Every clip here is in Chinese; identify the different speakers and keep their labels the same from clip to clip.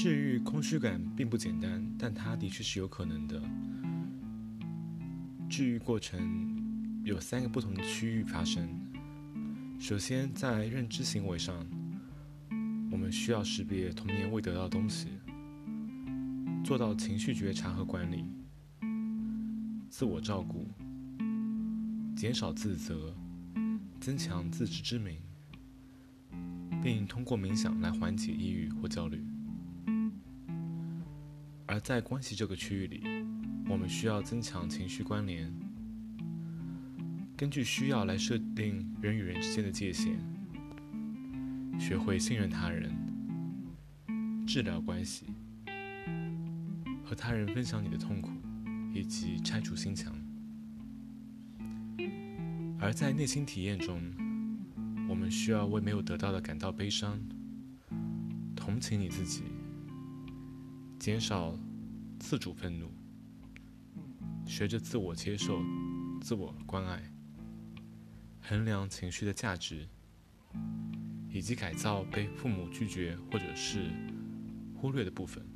Speaker 1: 治愈空虚感并不简单，但它的确是有可能的。治愈过程有三个不同的区域发生。首先，在认知行为上，我们需要识别童年未得到的东西，做到情绪觉察和管理，自我照顾，减少自责，增强自知之明，并通过冥想来缓解抑郁或焦虑。而在关系这个区域里，我们需要增强情绪关联，根据需要来设定人与人之间的界限，学会信任他人，治疗关系，和他人分享你的痛苦，以及拆除心墙。而在内心体验中，我们需要为没有得到的感到悲伤，同情你自己。减少自主愤怒，学着自我接受、自我关爱，衡量情绪的价值，以及改造被父母拒绝或者是忽略的部分。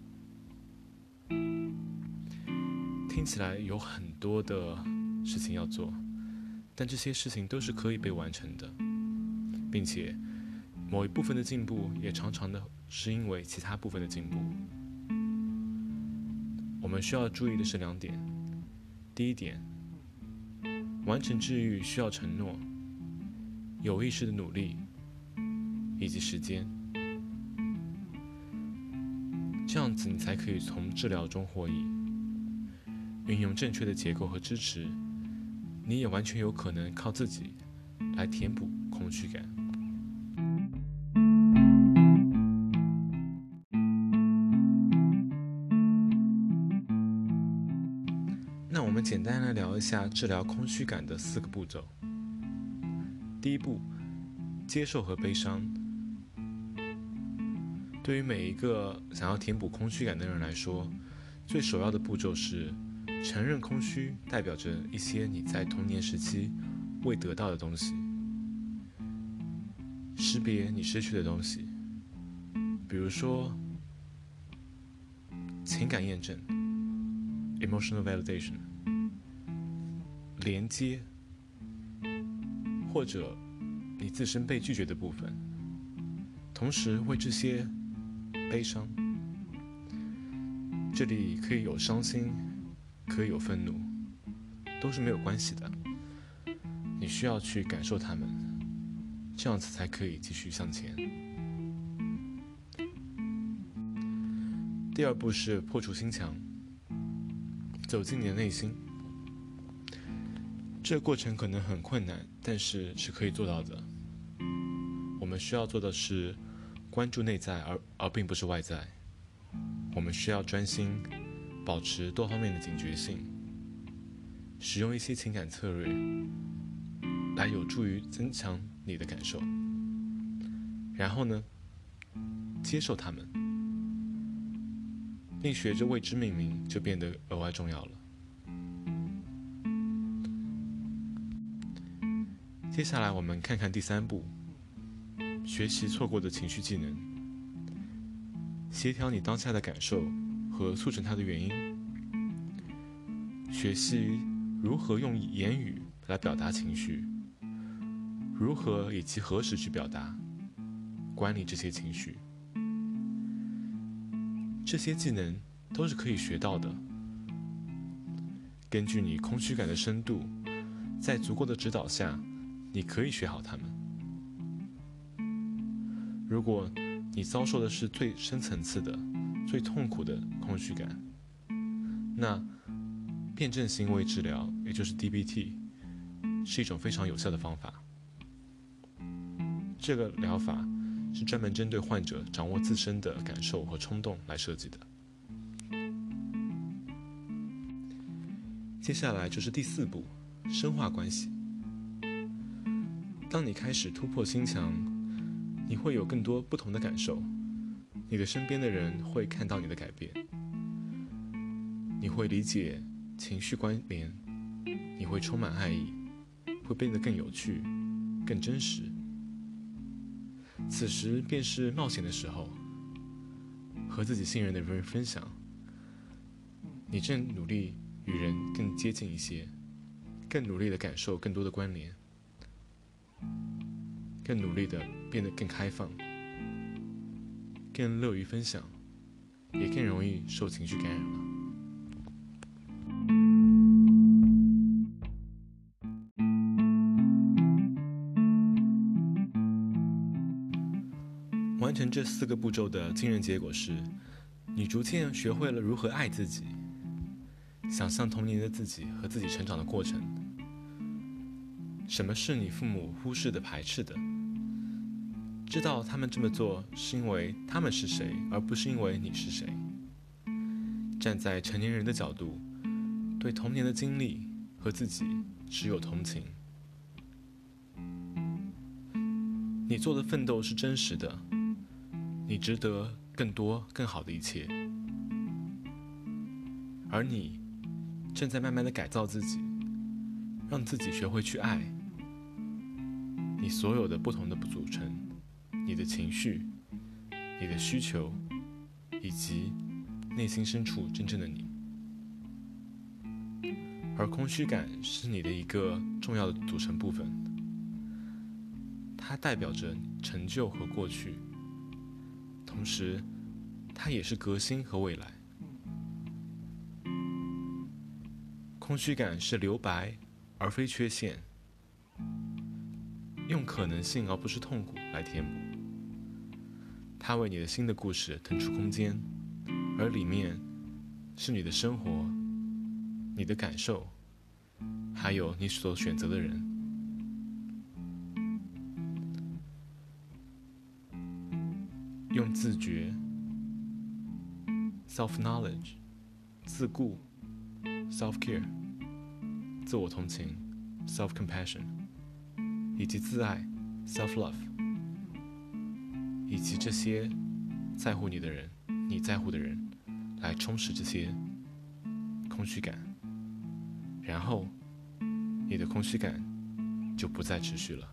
Speaker 1: 听起来有很多的事情要做，但这些事情都是可以被完成的，并且某一部分的进步也常常的是因为其他部分的进步。我们需要注意的是两点：第一点，完成治愈需要承诺、有意识的努力以及时间，这样子你才可以从治疗中获益。运用正确的结构和支持，你也完全有可能靠自己来填补空虚感。那我们简单来聊一下治疗空虚感的四个步骤。第一步，接受和悲伤。对于每一个想要填补空虚感的人来说，最首要的步骤是承认空虚代表着一些你在童年时期未得到的东西，识别你失去的东西，比如说情感验证 （emotional validation）。连接，或者你自身被拒绝的部分，同时为这些悲伤。这里可以有伤心，可以有愤怒，都是没有关系的。你需要去感受他们，这样子才可以继续向前。第二步是破除心墙，走进你的内心。这过程可能很困难，但是是可以做到的。我们需要做的是关注内在，而而并不是外在。我们需要专心，保持多方面的警觉性，使用一些情感策略，来有助于增强你的感受。然后呢，接受他们，并学着为之命名，就变得额外重要了。接下来，我们看看第三步：学习错过的情绪技能，协调你当下的感受和促成它的原因，学习如何用言语来表达情绪，如何以及何时去表达，管理这些情绪。这些技能都是可以学到的。根据你空虚感的深度，在足够的指导下。你可以学好它们。如果你遭受的是最深层次的、最痛苦的空虚感，那辩证行为治疗，也就是 DBT，是一种非常有效的方法。这个疗法是专门针对患者掌握自身的感受和冲动来设计的。接下来就是第四步，深化关系。当你开始突破心墙，你会有更多不同的感受。你的身边的人会看到你的改变，你会理解情绪关联，你会充满爱意，会变得更有趣、更真实。此时便是冒险的时候，和自己信任的人分享。你正努力与人更接近一些，更努力的感受更多的关联，更努力的变得更开放，更乐于分享，也更容易受情绪感染了。完成这四个步骤的惊人结果是，你逐渐学会了如何爱自己，想象童年的自己和自己成长的过程。什么是你父母忽视的、排斥的？知道他们这么做是因为他们是谁，而不是因为你是谁。站在成年人的角度，对童年的经历和自己只有同情。你做的奋斗是真实的。你值得更多、更好的一切，而你正在慢慢的改造自己，让自己学会去爱。你所有的不同的组成，你的情绪、你的需求，以及内心深处真正的你。而空虚感是你的一个重要的组成部分，它代表着成就和过去。同时，它也是革新和未来。空虚感是留白，而非缺陷。用可能性而不是痛苦来填补。它为你的新的故事腾出空间，而里面是你的生活、你的感受，还有你所选择的人。用自觉 （self knowledge）、自顾 （self care）、自我同情 （self compassion） 以及自爱 （self love），以及这些在乎你的人、你在乎的人，来充实这些空虚感，然后你的空虚感就不再持续了。